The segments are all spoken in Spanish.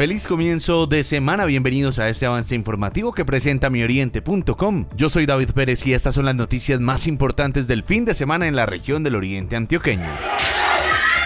Feliz comienzo de semana, bienvenidos a este avance informativo que presenta mioriente.com. Yo soy David Pérez y estas son las noticias más importantes del fin de semana en la región del Oriente Antioqueño.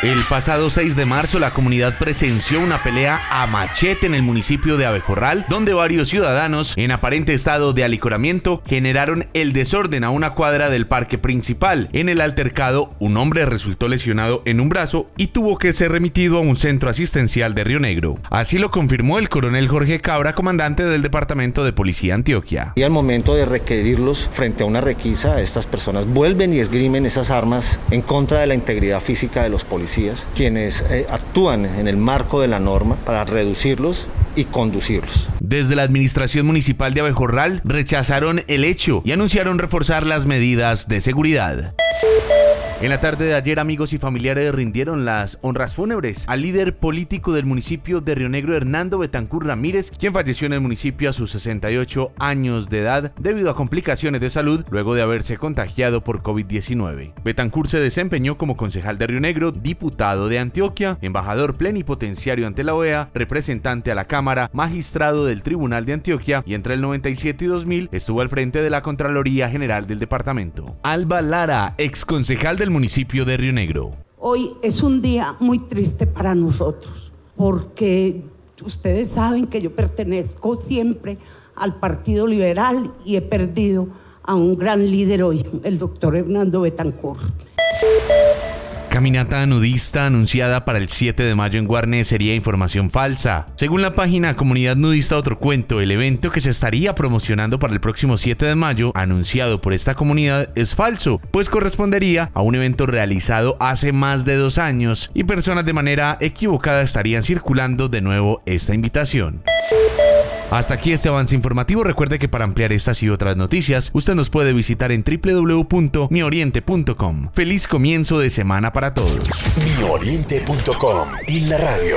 El pasado 6 de marzo la comunidad presenció una pelea a machete en el municipio de Abejorral, donde varios ciudadanos, en aparente estado de alicoramiento, generaron el desorden a una cuadra del parque principal. En el altercado, un hombre resultó lesionado en un brazo y tuvo que ser remitido a un centro asistencial de Río Negro. Así lo confirmó el coronel Jorge Cabra, comandante del Departamento de Policía Antioquia. Y al momento de requerirlos frente a una requisa, estas personas vuelven y esgrimen esas armas en contra de la integridad física de los policías quienes eh, actúan en el marco de la norma para reducirlos y conducirlos. Desde la Administración Municipal de Abejorral rechazaron el hecho y anunciaron reforzar las medidas de seguridad. En la tarde de ayer, amigos y familiares rindieron las honras fúnebres al líder político del municipio de Río Negro, Hernando Betancur Ramírez, quien falleció en el municipio a sus 68 años de edad debido a complicaciones de salud luego de haberse contagiado por COVID-19. Betancur se desempeñó como concejal de Río Negro, diputado de Antioquia, embajador plenipotenciario ante la OEA, representante a la Cámara, magistrado del Tribunal de Antioquia y entre el 97 y 2000 estuvo al frente de la Contraloría General del departamento. Alba Lara, ex concejal del municipio de Río Negro. Hoy es un día muy triste para nosotros porque ustedes saben que yo pertenezco siempre al Partido Liberal y he perdido a un gran líder hoy, el doctor Hernando Betancourt. Caminata nudista anunciada para el 7 de mayo en Guarne sería información falsa. Según la página Comunidad Nudista Otro Cuento, el evento que se estaría promocionando para el próximo 7 de mayo, anunciado por esta comunidad, es falso, pues correspondería a un evento realizado hace más de dos años y personas de manera equivocada estarían circulando de nuevo esta invitación. Hasta aquí este avance informativo. Recuerde que para ampliar estas y otras noticias, usted nos puede visitar en www.mioriente.com. Feliz comienzo de semana para todos. Mioriente.com y la radio.